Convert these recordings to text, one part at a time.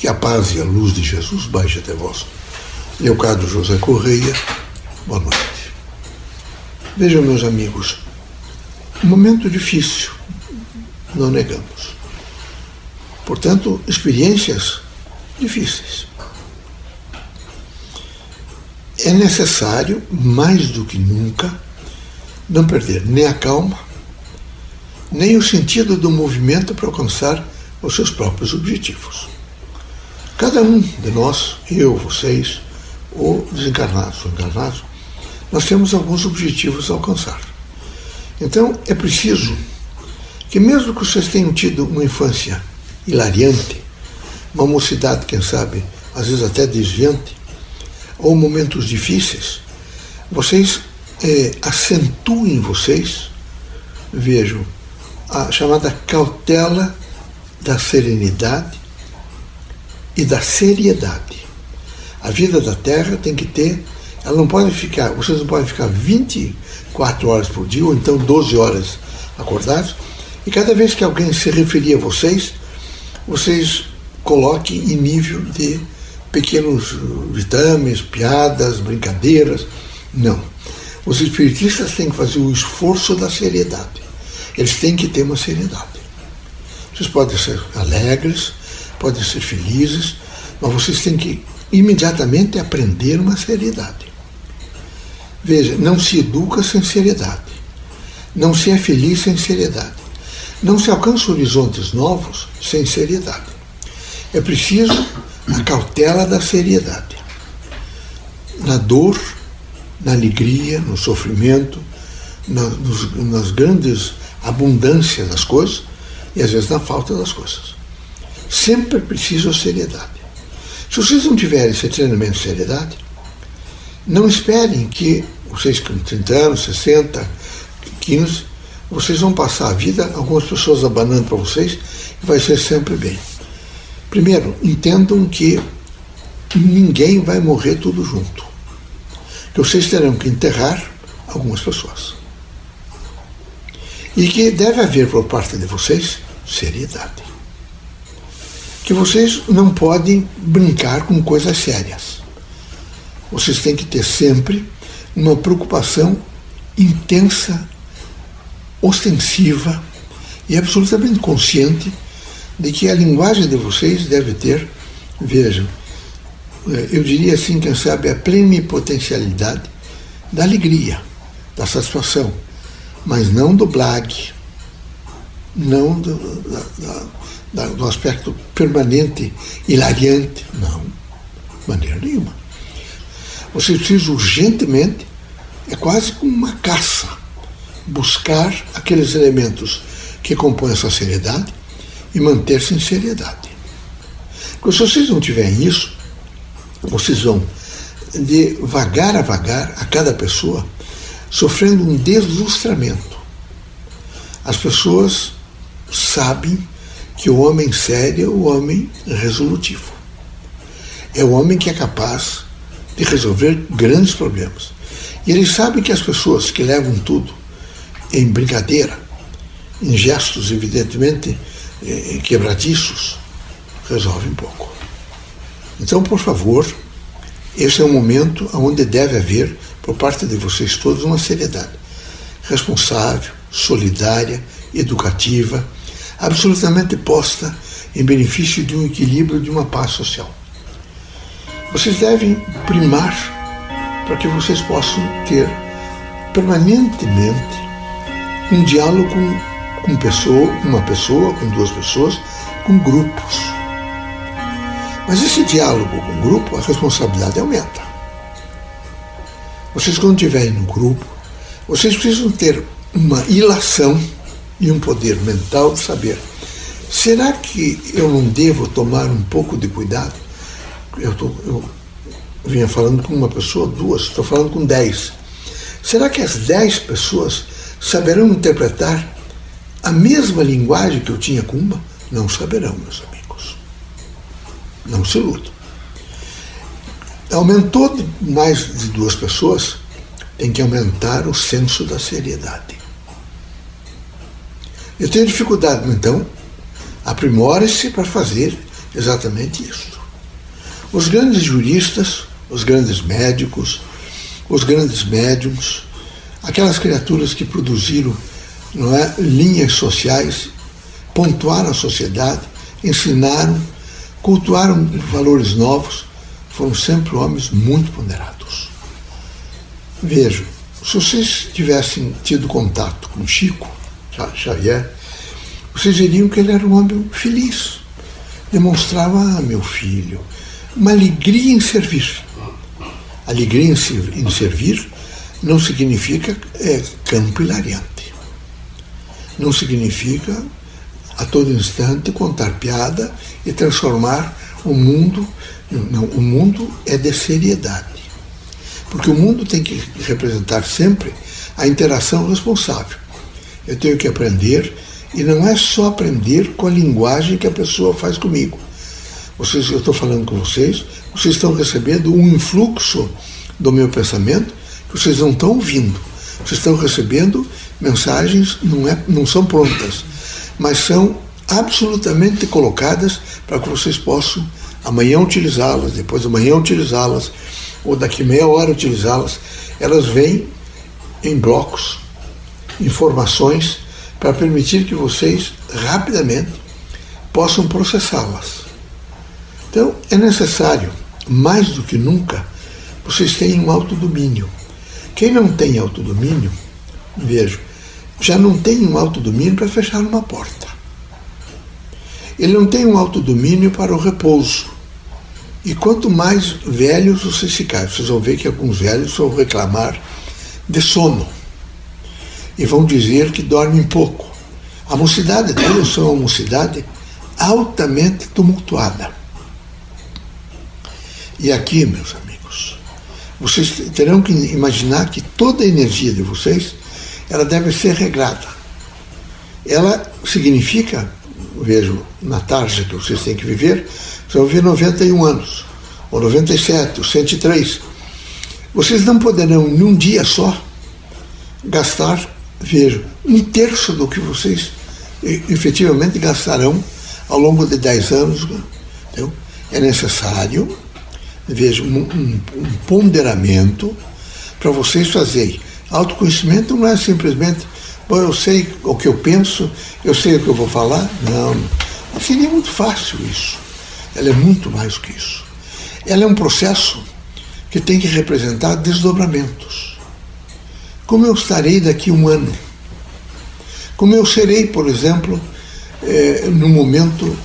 Que a paz e a luz de Jesus baixe até vós. Leocádio José Correia, boa noite. Vejam, meus amigos, um momento difícil, não negamos. Portanto, experiências difíceis. É necessário, mais do que nunca, não perder nem a calma, nem o sentido do movimento para alcançar os seus próprios objetivos. Cada um de nós, eu, vocês, ou desencarnados ou encarnados, nós temos alguns objetivos a alcançar. Então é preciso que, mesmo que vocês tenham tido uma infância hilariante, uma mocidade, quem sabe, às vezes até desviante, ou momentos difíceis, vocês é, acentuem em vocês, vejam, a chamada cautela da serenidade e da seriedade. A vida da Terra tem que ter, ela não pode ficar, vocês não podem ficar 24 horas por dia, ou então 12 horas acordados, e cada vez que alguém se referir a vocês, vocês coloquem em nível de pequenos vitames, piadas, brincadeiras. Não. Os espiritistas têm que fazer o esforço da seriedade. Eles têm que ter uma seriedade. Vocês podem ser alegres, podem ser felizes, mas vocês têm que imediatamente aprender uma seriedade. Veja, não se educa sem seriedade. Não se é feliz sem seriedade. Não se alcança horizontes novos sem seriedade. É preciso a cautela da seriedade. Na dor, na alegria, no sofrimento, na, nos, nas grandes abundâncias das coisas e às vezes na falta das coisas. Sempre preciso seriedade. Se vocês não tiverem esse treinamento de seriedade, não esperem que vocês com 30 anos, 60, 15, vocês vão passar a vida, algumas pessoas abanando para vocês, e vai ser sempre bem. Primeiro, entendam que ninguém vai morrer tudo junto. Que vocês terão que enterrar algumas pessoas. E que deve haver por parte de vocês seriedade que vocês não podem brincar com coisas sérias. Vocês têm que ter sempre uma preocupação intensa, ostensiva e absolutamente consciente de que a linguagem de vocês deve ter, vejam, eh, eu diria assim, quem sabe, a plenipotencialidade da alegria, da satisfação, mas não do blag, não do, da, da, do aspecto permanente, hilariante. Não, de maneira nenhuma. Você precisa urgentemente, é quase como uma caça, buscar aqueles elementos que compõem essa seriedade e manter-se em seriedade. Porque se vocês não tiverem isso, vocês vão, de vagar a vagar, a cada pessoa, sofrendo um deslustramento. As pessoas sabem que o homem sério é o homem resolutivo. É o homem que é capaz de resolver grandes problemas. E ele sabe que as pessoas que levam tudo em brincadeira, em gestos evidentemente eh, quebradiços, resolvem pouco. Então, por favor, esse é um momento onde deve haver, por parte de vocês todos, uma seriedade responsável, solidária, educativa absolutamente posta em benefício de um equilíbrio, de uma paz social. Vocês devem primar para que vocês possam ter permanentemente um diálogo com, pessoa, uma pessoa, com duas pessoas, com grupos. Mas esse diálogo com grupo, a responsabilidade aumenta. Vocês, quando estiverem no grupo, vocês precisam ter uma ilação e um poder mental de saber: será que eu não devo tomar um pouco de cuidado? Eu, tô, eu vinha falando com uma pessoa, duas, estou falando com dez. Será que as dez pessoas saberão interpretar a mesma linguagem que eu tinha com uma? Não saberão, meus amigos. Não se iludam. Aumentou mais de duas pessoas, tem que aumentar o senso da seriedade. Eu tenho dificuldade, então, aprimore-se para fazer exatamente isso. Os grandes juristas, os grandes médicos, os grandes médiums, aquelas criaturas que produziram não é, linhas sociais, pontuaram a sociedade, ensinaram, cultuaram valores novos, foram sempre homens muito ponderados. Vejo, se vocês tivessem tido contato com Chico Xavier, vocês veriam que ele era um homem feliz. Demonstrava, ah, meu filho, uma alegria em servir. Alegria em, servir não significa é, campo hilariante. Não significa a todo instante contar piada e transformar o mundo. Não, o mundo é de seriedade. Porque o mundo tem que representar sempre a interação responsável. Eu tenho que aprender, e não é só aprender com a linguagem que a pessoa faz comigo. Vocês, eu estou falando com vocês, vocês estão recebendo um influxo do meu pensamento que vocês não estão ouvindo. Vocês estão recebendo mensagens, não, é, não são prontas, mas são absolutamente colocadas para que vocês possam amanhã utilizá-las, depois de amanhã utilizá-las, ou daqui meia hora utilizá-las. Elas vêm em blocos, informações, para permitir que vocês rapidamente possam processá-las. Então, é necessário, mais do que nunca, vocês tenham um autodomínio. Quem não tem autodomínio, vejo, já não tem um autodomínio para fechar uma porta. Ele não tem um autodomínio para o repouso. E quanto mais velhos vocês ficarem, vocês vão ver que alguns velhos vão reclamar de sono. E vão dizer que dormem pouco. A mocidade deles são uma mocidade altamente tumultuada. E aqui, meus amigos, vocês terão que imaginar que toda a energia de vocês ela deve ser regrada. Ela significa, vejo na tarja que vocês têm que viver, você vai viver 91 anos, ou 97, ou 103. Vocês não poderão, num dia só, gastar, vejo, um terço do que vocês efetivamente gastarão ao longo de 10 anos. Então, é necessário, vejo, um, um, um ponderamento para vocês fazerem. Autoconhecimento não é simplesmente, bom, eu sei o que eu penso, eu sei o que eu vou falar. Não, seria muito fácil isso. Ela é muito mais que isso. Ela é um processo que tem que representar desdobramentos. Como eu estarei daqui um ano? Como eu serei, por exemplo, é, no momento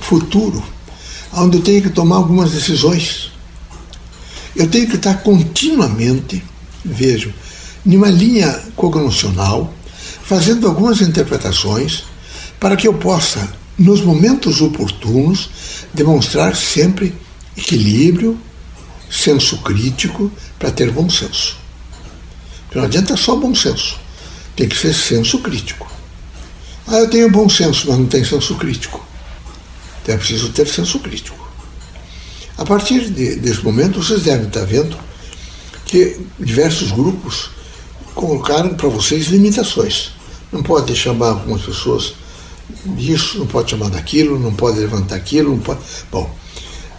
futuro, onde eu tenho que tomar algumas decisões. Eu tenho que estar continuamente, vejo, numa linha cognocional, fazendo algumas interpretações para que eu possa nos momentos oportunos, demonstrar sempre equilíbrio, senso crítico, para ter bom senso. Não adianta só bom senso, tem que ser senso crítico. Ah, eu tenho bom senso, mas não tenho senso crítico. Então é preciso ter senso crítico. A partir de, desse momento, vocês devem estar vendo que diversos grupos colocaram para vocês limitações. Não pode chamar algumas pessoas disso, não pode chamar daquilo, não pode levantar aquilo, não pode. Bom,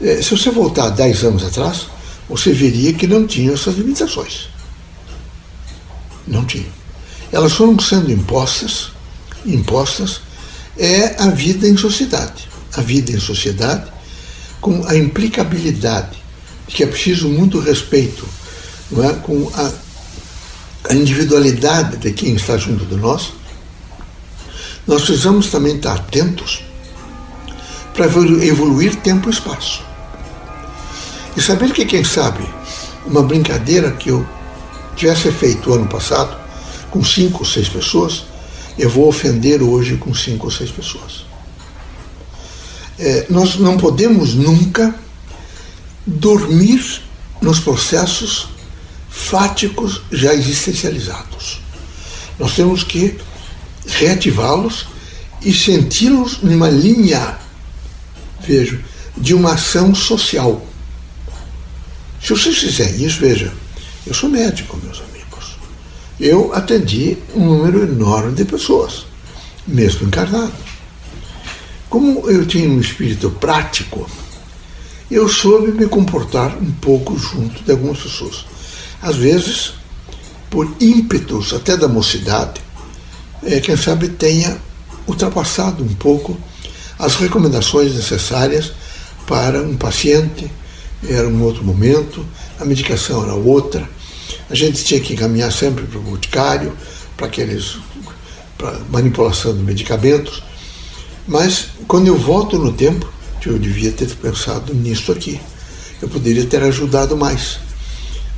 é, se você voltar 10 anos atrás, você veria que não tinha essas limitações. Não tinha. Elas foram sendo impostas, impostas, é a vida em sociedade. A vida em sociedade com a implicabilidade, que é preciso muito respeito, não é? com a, a individualidade de quem está junto de nós, nós precisamos também estar atentos para evoluir tempo e espaço. E saber que, quem sabe, uma brincadeira que eu tivesse feito ano passado com cinco ou seis pessoas, eu vou ofender hoje com cinco ou seis pessoas. É, nós não podemos nunca dormir nos processos fáticos já existencializados. Nós temos que reativá-los e senti-los numa linha, vejo, de uma ação social. Se vocês fizerem isso, veja, eu sou médico, meus amigos. Eu atendi um número enorme de pessoas, mesmo encarnado. Como eu tinha um espírito prático, eu soube me comportar um pouco junto de algumas pessoas. Às vezes, por ímpetos até da mocidade, é, quem sabe tenha ultrapassado um pouco as recomendações necessárias para um paciente, era um outro momento, a medicação era outra, a gente tinha que encaminhar sempre para o boticário, para aqueles para manipulação de medicamentos. Mas quando eu volto no tempo, eu devia ter pensado nisso aqui. Eu poderia ter ajudado mais.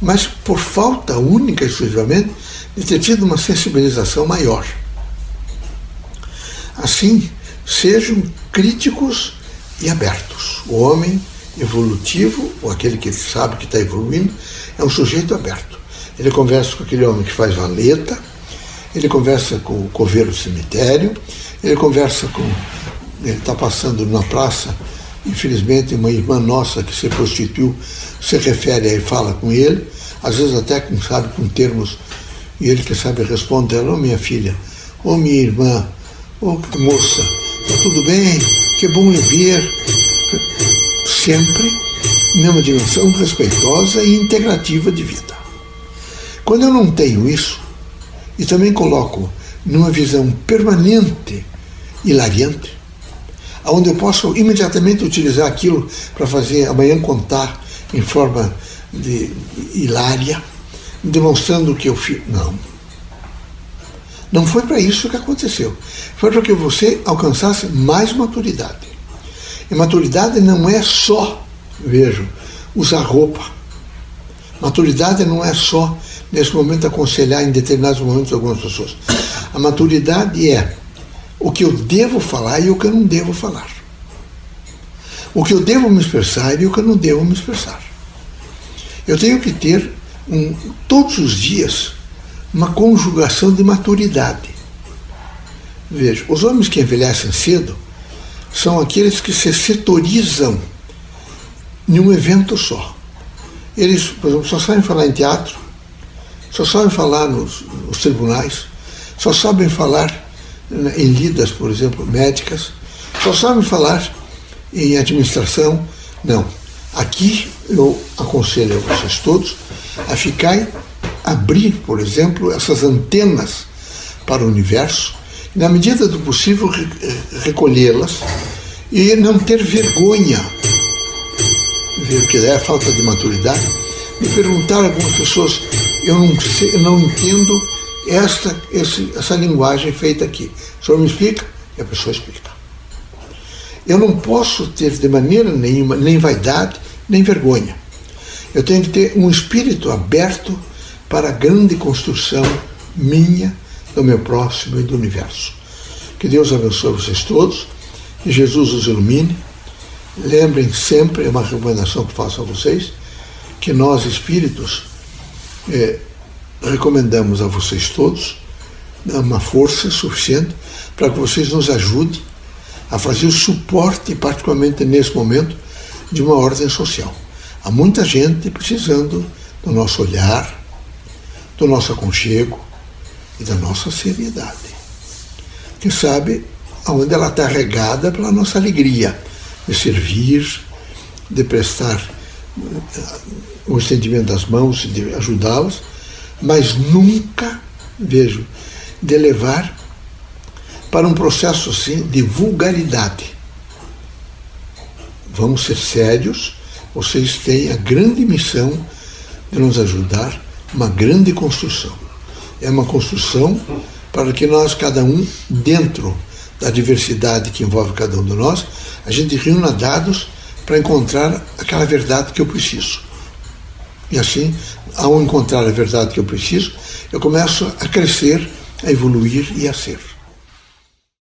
Mas por falta única e exclusivamente de ter tido uma sensibilização maior. Assim, sejam críticos e abertos. O homem evolutivo, ou aquele que sabe que está evoluindo, é um sujeito aberto. Ele conversa com aquele homem que faz valeta, ele conversa com o coveiro do cemitério, ele conversa com. Ele está passando na praça, infelizmente, uma irmã nossa que se prostituiu se refere e fala com ele, às vezes até, quem sabe, com termos, e ele que sabe responde ela, ô oh, minha filha, ô oh, minha irmã, ô oh, moça, está tudo bem? Que bom lhe ver. Sempre numa dimensão respeitosa e integrativa de vida. Quando eu não tenho isso, e também coloco numa visão permanente, hilariante, onde eu posso imediatamente utilizar aquilo para fazer amanhã contar em forma de hilária, demonstrando que eu fiz. Não. Não foi para isso que aconteceu. Foi para que você alcançasse mais maturidade. E maturidade não é só, vejo, usar roupa. Maturidade não é só nesse momento, aconselhar em determinados momentos algumas pessoas. A maturidade é o que eu devo falar e o que eu não devo falar. O que eu devo me expressar e o que eu não devo me expressar. Eu tenho que ter um, todos os dias uma conjugação de maturidade. Veja, os homens que envelhecem cedo são aqueles que se setorizam em um evento só. Eles, por exemplo, só sabem falar em teatro, só sabem falar nos, nos tribunais, só sabem falar em lidas, por exemplo, médicas, só sabem falar em administração. Não. Aqui eu aconselho a vocês todos a ficar, abrir, por exemplo, essas antenas para o universo, e, na medida do possível recolhê-las e não ter vergonha, ver que é a falta de maturidade, e perguntar a algumas pessoas eu não, sei, não entendo esta, esse, essa linguagem feita aqui. O senhor me explica? E a pessoa explica. Eu não posso ter de maneira nenhuma nem vaidade, nem vergonha. Eu tenho que ter um espírito aberto para a grande construção minha, do meu próximo e do universo. Que Deus abençoe vocês todos, que Jesus os ilumine. Lembrem sempre, é uma recomendação que faço a vocês, que nós espíritos é, recomendamos a vocês todos uma força suficiente para que vocês nos ajudem a fazer o suporte, particularmente nesse momento, de uma ordem social. Há muita gente precisando do nosso olhar, do nosso aconchego e da nossa seriedade. Quem sabe aonde ela está regada pela nossa alegria de servir, de prestar o estendimento das mãos, de ajudá-los, mas nunca, vejo, de levar para um processo assim de vulgaridade. Vamos ser sérios, vocês têm a grande missão de nos ajudar, uma grande construção. É uma construção para que nós, cada um, dentro da diversidade que envolve cada um de nós, a gente reúna dados para encontrar aquela verdade que eu preciso. E assim, ao encontrar a verdade que eu preciso, eu começo a crescer, a evoluir e a ser.